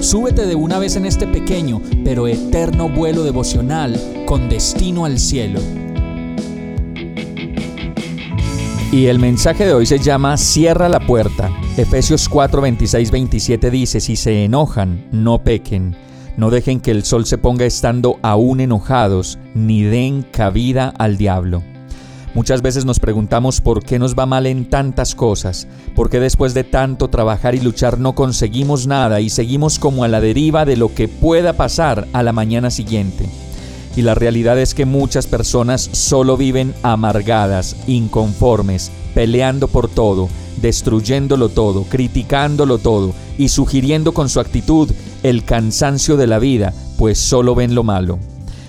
súbete de una vez en este pequeño pero eterno vuelo devocional con destino al cielo. Y el mensaje de hoy se llama Cierra la puerta. Efesios 4, 26, 27 dice, si se enojan, no pequen. No dejen que el sol se ponga estando aún enojados, ni den cabida al diablo. Muchas veces nos preguntamos por qué nos va mal en tantas cosas, por qué después de tanto trabajar y luchar no conseguimos nada y seguimos como a la deriva de lo que pueda pasar a la mañana siguiente. Y la realidad es que muchas personas solo viven amargadas, inconformes, peleando por todo, destruyéndolo todo, criticándolo todo y sugiriendo con su actitud el cansancio de la vida, pues solo ven lo malo.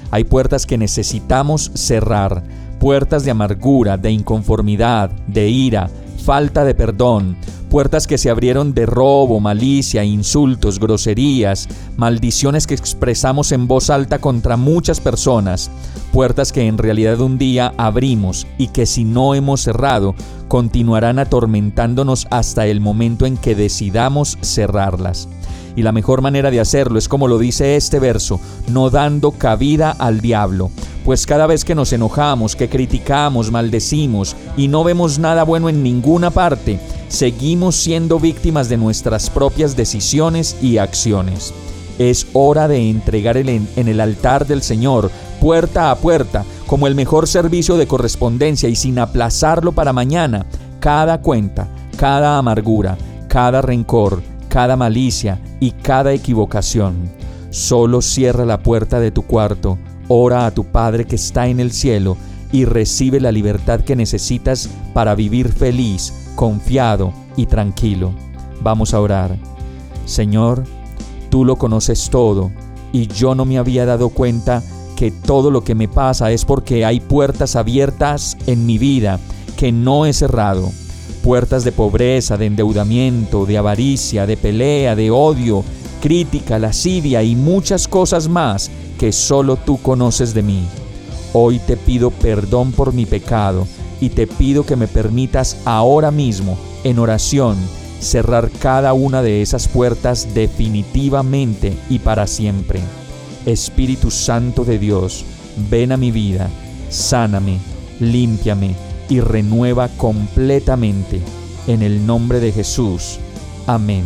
Hay puertas que necesitamos cerrar, puertas de amargura, de inconformidad, de ira, falta de perdón, puertas que se abrieron de robo, malicia, insultos, groserías, maldiciones que expresamos en voz alta contra muchas personas, puertas que en realidad un día abrimos y que si no hemos cerrado, continuarán atormentándonos hasta el momento en que decidamos cerrarlas. Y la mejor manera de hacerlo es como lo dice este verso, no dando cabida al diablo. Pues cada vez que nos enojamos, que criticamos, maldecimos y no vemos nada bueno en ninguna parte, seguimos siendo víctimas de nuestras propias decisiones y acciones. Es hora de entregar en el altar del Señor, puerta a puerta, como el mejor servicio de correspondencia y sin aplazarlo para mañana, cada cuenta, cada amargura, cada rencor, cada malicia y cada equivocación. Solo cierra la puerta de tu cuarto, ora a tu Padre que está en el cielo y recibe la libertad que necesitas para vivir feliz, confiado y tranquilo. Vamos a orar. Señor, tú lo conoces todo y yo no me había dado cuenta que todo lo que me pasa es porque hay puertas abiertas en mi vida que no he cerrado puertas de pobreza, de endeudamiento, de avaricia, de pelea, de odio, crítica, lascivia y muchas cosas más que solo tú conoces de mí. Hoy te pido perdón por mi pecado y te pido que me permitas ahora mismo, en oración, cerrar cada una de esas puertas definitivamente y para siempre. Espíritu Santo de Dios, ven a mi vida, sáname, límpiame, y renueva completamente. En el nombre de Jesús. Amén.